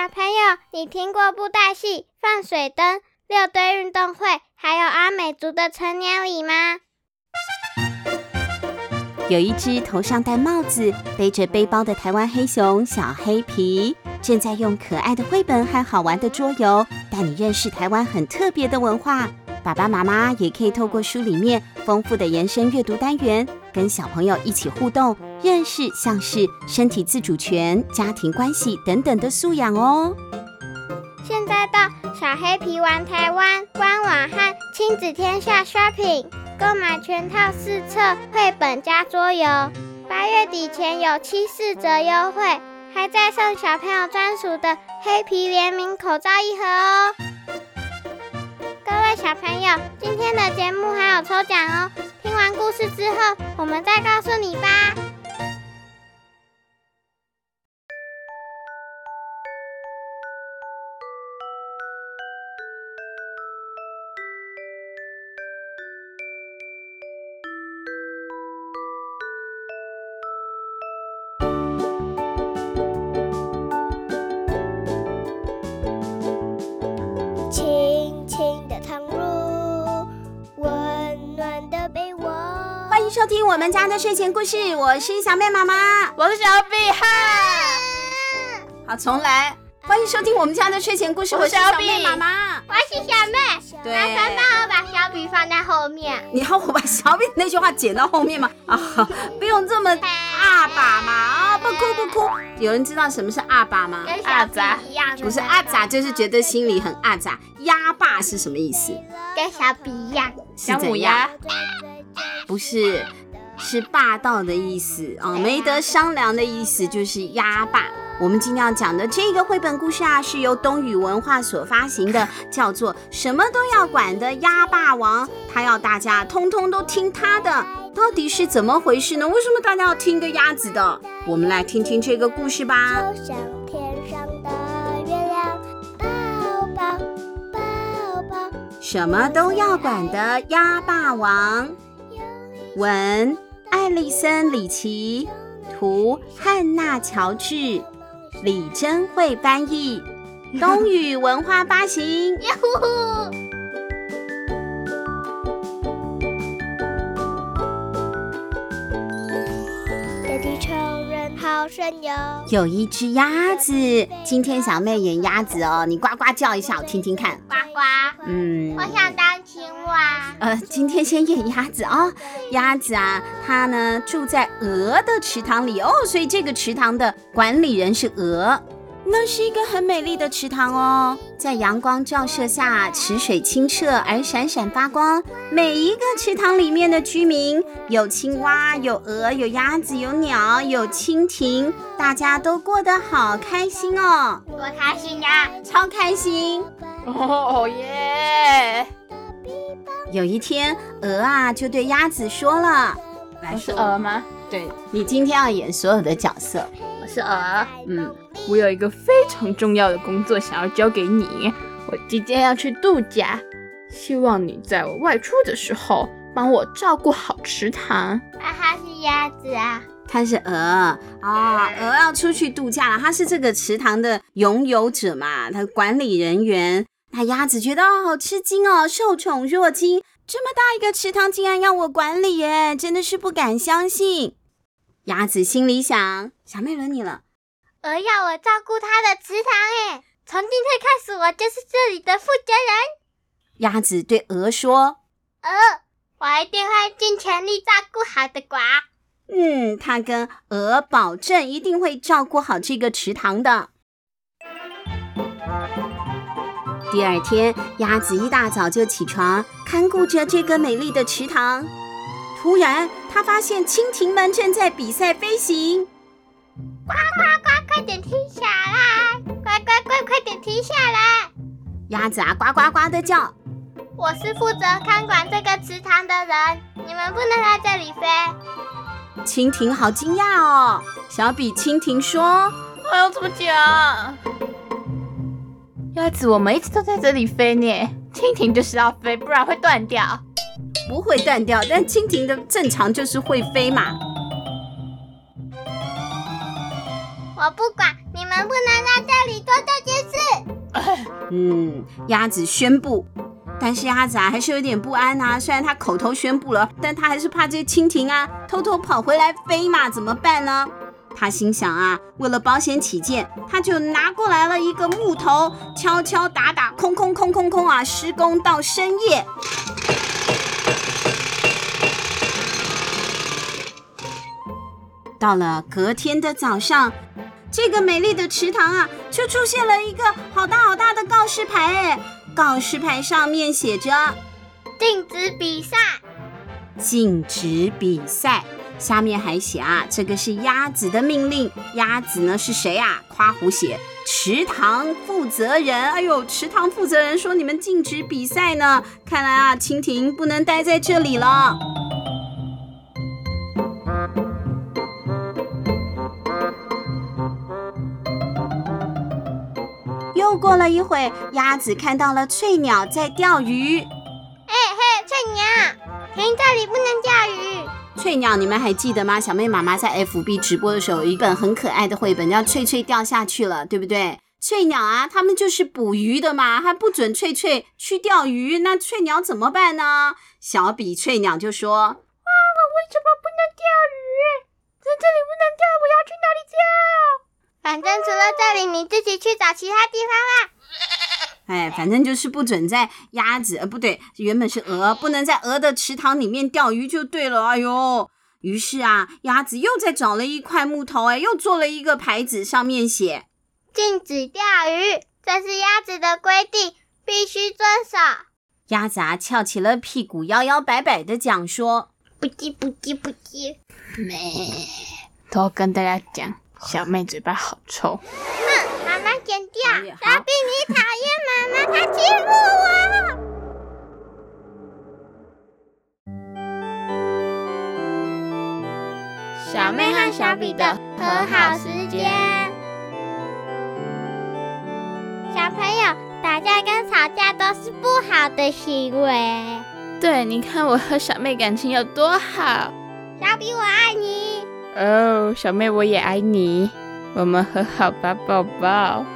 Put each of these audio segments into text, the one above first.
小朋友，你听过布袋戏、放水灯、六堆运动会，还有阿美族的成年礼吗？有一只头上戴帽子、背着背包的台湾黑熊小黑皮，正在用可爱的绘本和好玩的桌游带你认识台湾很特别的文化。爸爸妈妈也可以透过书里面丰富的延伸阅读单元，跟小朋友一起互动，认识像是身体自主权、家庭关系等等的素养哦。现在到小黑皮玩台湾官网和亲子天下 shopping。购买全套四册绘本加桌游，八月底前有七四折优惠，还在送小朋友专属的黑皮联名口罩一盒哦。小朋友，今天的节目还有抽奖哦，听完故事之后，我们再告诉你吧。听我们家的睡前故事，我是小妹妈妈，我是小比，哈，好，重来，欢迎收听我们家的睡前故事，我是小妹妈妈，我是小妹，对，麻烦帮我把小比放在后面，你要我把小比那句话剪到后面吗？啊，不用这么阿爸嘛，啊，不哭不哭，有人知道什么是阿爸吗？阿杂一样，不是阿杂，就是觉得心里很阿杂，鸭爸是什么意思？跟小比一样，小母鸭。不是，是霸道的意思啊，没得商量的意思，就是鸭霸。我们今天要讲的这个绘本故事啊，是由东雨文化所发行的，叫做《什么都要管的鸭霸王》，他要大家通通都听他的，到底是怎么回事呢？为什么大家要听个鸭子的？我们来听听这个故事吧。就像天上的月亮，抱抱抱抱，什么都要管的鸭霸王。文：艾丽森·里奇，图：汉娜·乔治，李珍慧翻译，冬雨文化发行。呀呼呼！有一只鸭子，今天小妹演鸭子哦，你呱呱叫一下，我听听看。呱呱。嗯。我想当。呃，今天先演鸭子啊、哦。鸭子啊，它呢住在鹅的池塘里哦，所以这个池塘的管理人是鹅。那是一个很美丽的池塘哦，在阳光照射下，池水清澈而闪闪发光。每一个池塘里面的居民，有青蛙，有鹅，有鸭子，有鸟，有蜻蜓，大家都过得好开心哦。多开心呀！超开心！哦耶！有一天，鹅啊就对鸭子说了：“来，是鹅吗？对，你今天要演所有的角色。我是鹅，嗯，我有一个非常重要的工作想要交给你。我今天要去度假，希望你在我外出的时候帮我照顾好池塘。”啊，哈是鸭子啊，它是鹅啊，鹅要出去度假了，它是这个池塘的拥有者嘛，他管理人员。那鸭子觉得好吃惊哦，受宠若惊，这么大一个池塘竟然要我管理耶，真的是不敢相信。鸭子心里想：小妹轮你了，鹅要我照顾它的池塘耶，从今天开始我就是这里的负责人。鸭子对鹅说：“鹅，我一定会尽全力照顾好的呱。”嗯，他跟鹅保证一定会照顾好这个池塘的。第二天，鸭子一大早就起床，看顾着这个美丽的池塘。突然，它发现蜻蜓们正在比赛飞行。呱呱呱，快点停下来！呱呱呱，快点停下来！鸭子啊，呱呱呱的叫。我是负责看管这个池塘的人，你们不能在这里飞。蜻蜓好惊讶哦！小比蜻蜓说：“还要怎么讲？”鸭子，我们一直都在这里飞呢。蜻蜓就是要飞，不然会断掉。不会断掉，但蜻蜓的正常就是会飞嘛。我不管，你们们不能在这里做这件事。嗯，鸭子宣布，但是鸭子啊还是有点不安啊。虽然他口头宣布了，但他还是怕这些蜻蜓啊偷偷跑回来飞嘛，怎么办呢？他心想啊，为了保险起见，他就拿过来了一个木头，敲敲打打，空空空空空啊，施工到深夜。到了隔天的早上，这个美丽的池塘啊，就出现了一个好大好大的告示牌，哎，告示牌上面写着“禁止比赛”，禁止比赛。下面还写啊，这个是鸭子的命令。鸭子呢是谁啊？夸胡写池塘负责人。哎呦，池塘负责人说你们禁止比赛呢。看来啊，蜻蜓不能待在这里了。又过了一会，鸭子看到了翠鸟在钓鱼。嘿嘿，翠鸟，停，这里不能钓鱼。翠鸟，你们还记得吗？小妹妈妈在 FB 直播的时候，有一本很可爱的绘本，叫《翠翠掉下去了》，对不对？翠鸟啊，他们就是捕鱼的嘛，还不准翠翠去钓鱼，那翠鸟怎么办呢？小比翠鸟就说：“啊，我为什么不能钓鱼？在这里不能钓，我要去哪里钓？反正除了这里，你自己去找其他地方啦。”哎，反正就是不准在鸭子，呃，不对，原本是鹅，不能在鹅的池塘里面钓鱼就对了。哎呦，于是啊，鸭子又再找了一块木头，哎，又做了一个牌子，上面写禁止钓鱼，这是鸭子的规定，必须遵守。鸭子啊，翘起了屁股，摇摇摆摆的讲说：不叽不叽不叽，咩，都跟大家讲，小妹嘴巴好臭。剪掉，小比你讨厌妈妈，她欺负我。小妹和小比的和好时间。小朋友，打架跟吵架都是不好的行为。对，你看我和小妹感情有多好。小比，我爱你。哦，小妹，我也爱你。我们和好吧，宝宝。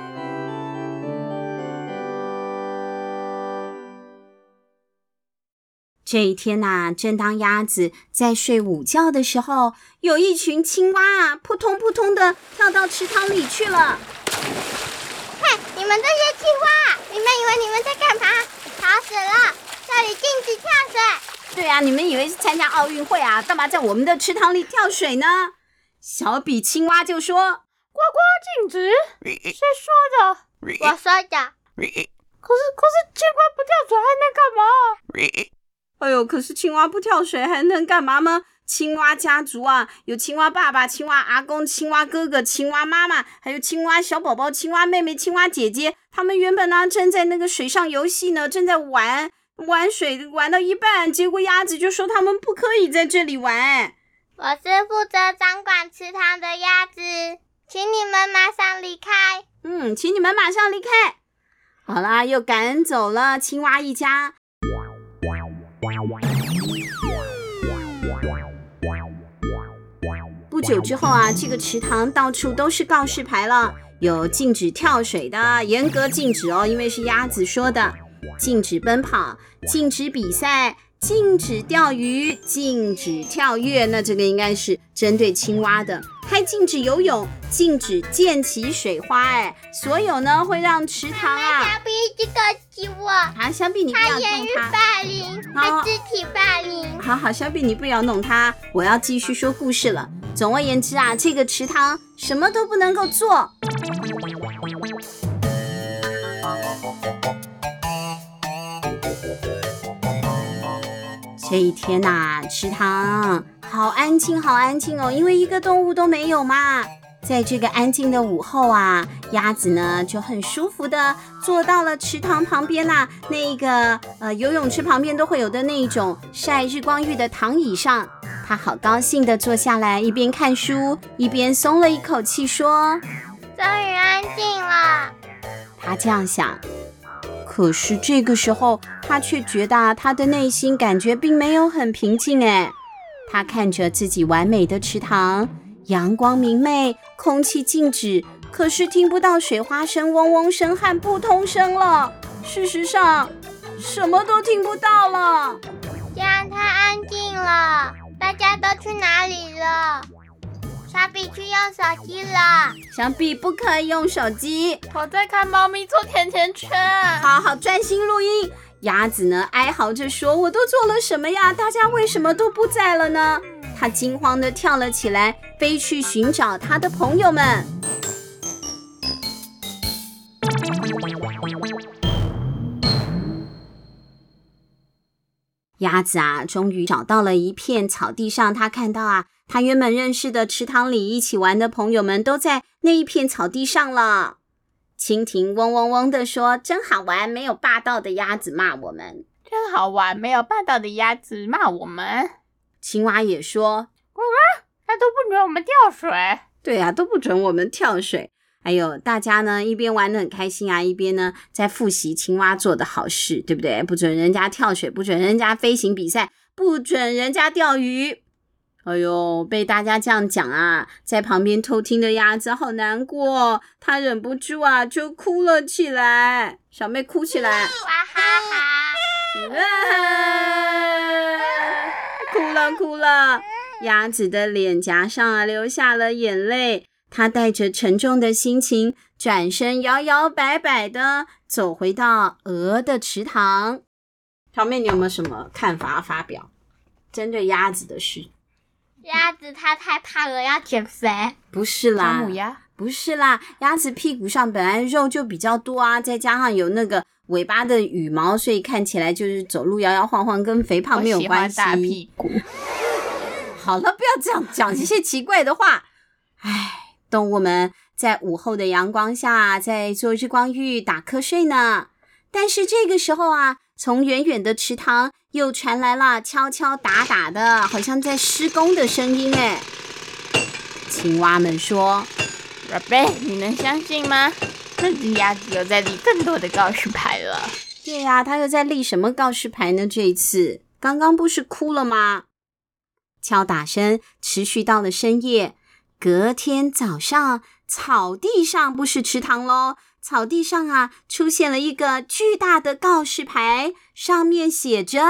这一天呐、啊，正当鸭子在睡午觉的时候，有一群青蛙啊，扑通扑通的跳到池塘里去了。看，你们这些青蛙，你们以为你们在干嘛？吵死了！这里禁止跳水。对啊，你们以为是参加奥运会啊？干嘛在我们的池塘里跳水呢？小比青蛙就说。呱呱禁止？谁说的？我说的。可是可是青蛙不跳水还能干嘛？哎呦，可是青蛙不跳水还能干嘛吗？青蛙家族啊，有青蛙爸爸、青蛙阿公、青蛙哥哥、青蛙妈妈，还有青蛙小宝宝、青蛙妹妹、青蛙姐姐。他们原本呢正在那个水上游戏呢，正在玩玩水，玩到一半，结果鸭子就说他们不可以在这里玩。我是负责掌管池塘的鸭子。请你们马上离开。嗯，请你们马上离开。好啦，又赶走了青蛙一家。不久之后啊，这个池塘到处都是告示牌了，有禁止跳水的，严格禁止哦，因为是鸭子说的。禁止奔跑，禁止比赛。禁止钓鱼，禁止跳跃，那这个应该是针对青蛙的。还禁止游泳，禁止溅起水花。哎，所有呢会让池塘啊。小比一直攻击我。好，小比你不要弄他。言语霸凌，他肢体霸凌。好好，小比你不要弄他，我要继续说故事了。总而言之啊，这个池塘什么都不能够做。这一天呐、啊，池塘好安静，好安静哦，因为一个动物都没有嘛。在这个安静的午后啊，鸭子呢就很舒服的坐到了池塘旁边呐、啊，那个呃游泳池旁边都会有的那一种晒日光浴的躺椅上，它好高兴的坐下来，一边看书一边松了一口气，说：“终于安静了。”它这样想。可是这个时候，它却觉得它的内心感觉并没有很平静。哎，他看着自己完美的池塘，阳光明媚，空气静止，可是听不到水花声、嗡嗡声和扑通声了。事实上，什么都听不到了。这样太安静了，大家都去哪里了？小比去用手机了。小比不可以用手机。我在看猫咪做甜甜圈。好好专心录音。鸭子呢，哀嚎着说：“我都做了什么呀？大家为什么都不在了呢？”它惊慌地跳了起来，飞去寻找它的朋友们。鸭子啊，终于找到了一片草地上。它看到啊，它原本认识的池塘里一起玩的朋友们都在那一片草地上了。蜻蜓嗡嗡嗡的说：“真好玩，没有霸道的鸭子骂我们。真好玩，没有霸道的鸭子骂我们。”青蛙也说：“呱呱，他都不准我们跳水。”对呀、啊，都不准我们跳水。还有大家呢，一边玩的很开心啊，一边呢在复习青蛙做的好事，对不对？不准人家跳水，不准人家飞行比赛，不准人家钓鱼。哎呦，被大家这样讲啊，在旁边偷听的鸭子好难过，它忍不住啊就哭了起来。小妹哭起来，哇哈哈，哭了哭了，鸭子的脸颊上啊流下了眼泪。他带着沉重的心情，转身摇摇摆摆的走回到鹅的池塘。小妹，你有没有什么看法发表？针对鸭子的事？鸭子它太胖了，要减肥。不是啦，母鸭不是啦，鸭子屁股上本来肉就比较多啊，再加上有那个尾巴的羽毛，所以看起来就是走路摇摇晃晃，跟肥胖没有关系。大屁股。好了，不要这样讲这些奇怪的话。唉。动物们在午后的阳光下，在做日光浴、打瞌睡呢。但是这个时候啊，从远远的池塘又传来了敲敲打打的，好像在施工的声音。哎，青蛙们说：“宝贝，你能相信吗？那只鸭子又在立更多的告示牌了。”对呀、啊，它又在立什么告示牌呢？这一次，刚刚不是哭了吗？敲打声持续到了深夜。隔天早上，草地上不是池塘喽，草地上啊出现了一个巨大的告示牌，上面写着：“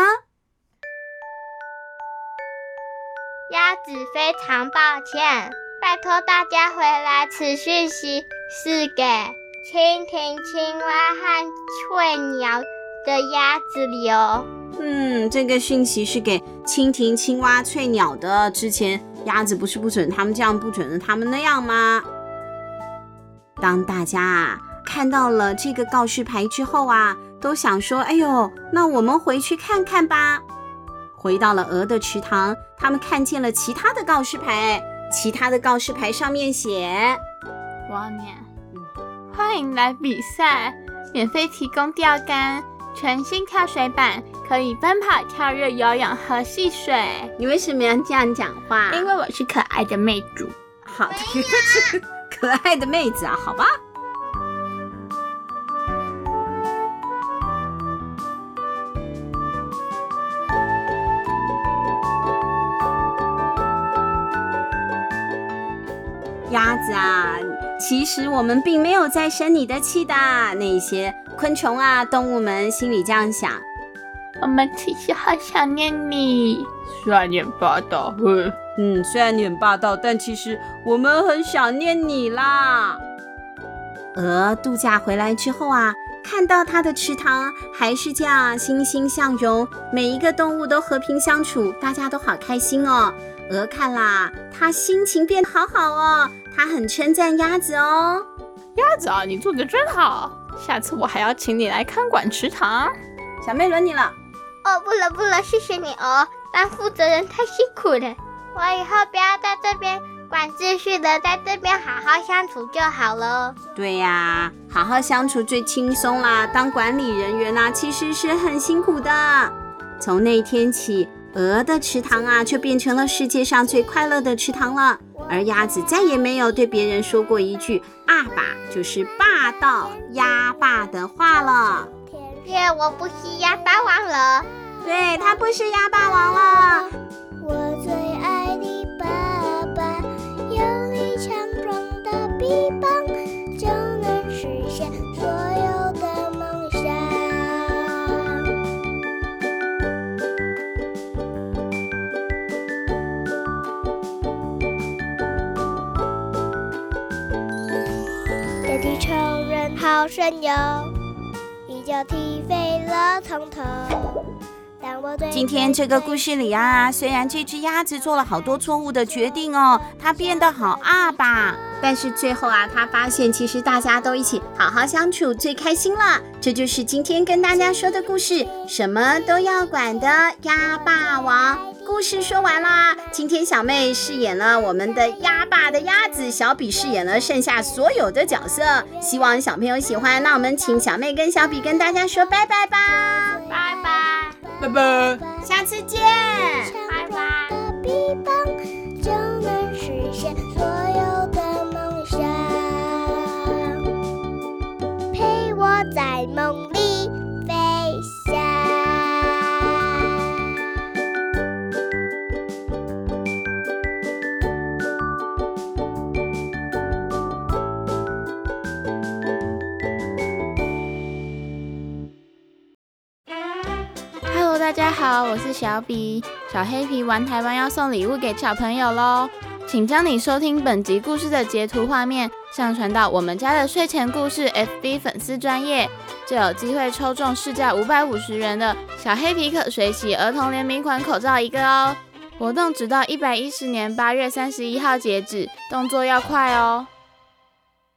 鸭子非常抱歉，拜托大家回来。此讯息是给蜻蜓、青蛙和翠鸟的鸭子留。”嗯，这个讯息是给蜻蜓、青蛙、翠鸟的。之前鸭子不是不准他们这样，不准他们那样吗？当大家啊看到了这个告示牌之后啊，都想说：“哎呦，那我们回去看看吧。”回到了鹅的池塘，他们看见了其他的告示牌，其他的告示牌上面写：“我要念，欢迎来比赛，免费提供钓竿。”全新跳水板可以奔跑、跳跃、游泳和戏水。你为什么要这样讲话？因为我是可爱的妹主。好的，可爱的妹子啊，好吧。子啊，其实我们并没有在生你的气的，那些。昆虫啊，动物们心里这样想：我们其实好想念你，虽然你很霸道。嗯，虽然你很霸道，但其实我们很想念你啦。鹅度假回来之后啊，看到它的池塘还是这样欣欣向荣，每一个动物都和平相处，大家都好开心哦。鹅看啦，它心情变得好好哦，它很称赞鸭子哦。鸭子啊，你做的真好。下次我还要请你来看管池塘。小妹轮你了。哦，不了不了，谢谢你哦。当负责人太辛苦了，我以后不要在这边管秩序的，在这边好好相处就好了。对呀，好好相处最轻松啦。当管理人员啊，其实是很辛苦的。从那天起，鹅的池塘啊，就变成了世界上最快乐的池塘了。而鸭子再也没有对别人说过一句“阿爸就是霸道鸭爸”的话了。耶，我不是鸭霸王了。对，他不是鸭霸王了。这地球人好神勇，一脚踢飞了从头。今天这个故事里啊，虽然这只鸭子做了好多错误的决定哦，它变得好阿吧，但是最后啊，它发现其实大家都一起好好相处最开心了。这就是今天跟大家说的故事，什么都要管的鸭霸王。故事说完啦，今天小妹饰演了我们的鸭爸的鸭子，小比饰演了剩下所有的角色。希望小朋友喜欢，那我们请小妹跟小比跟大家说拜拜吧，拜拜。拜拜，下次见，拜拜。就能实现所有的梦想，陪我在梦大家好，我是小比。小黑皮玩台湾要送礼物给小朋友喽，请将你收听本集故事的截图画面上传到我们家的睡前故事 FB 粉丝专页，就有机会抽中市价五百五十元的小黑皮可水洗儿童联名款口罩一个哦。活动直到一百一十年八月三十一号截止，动作要快哦。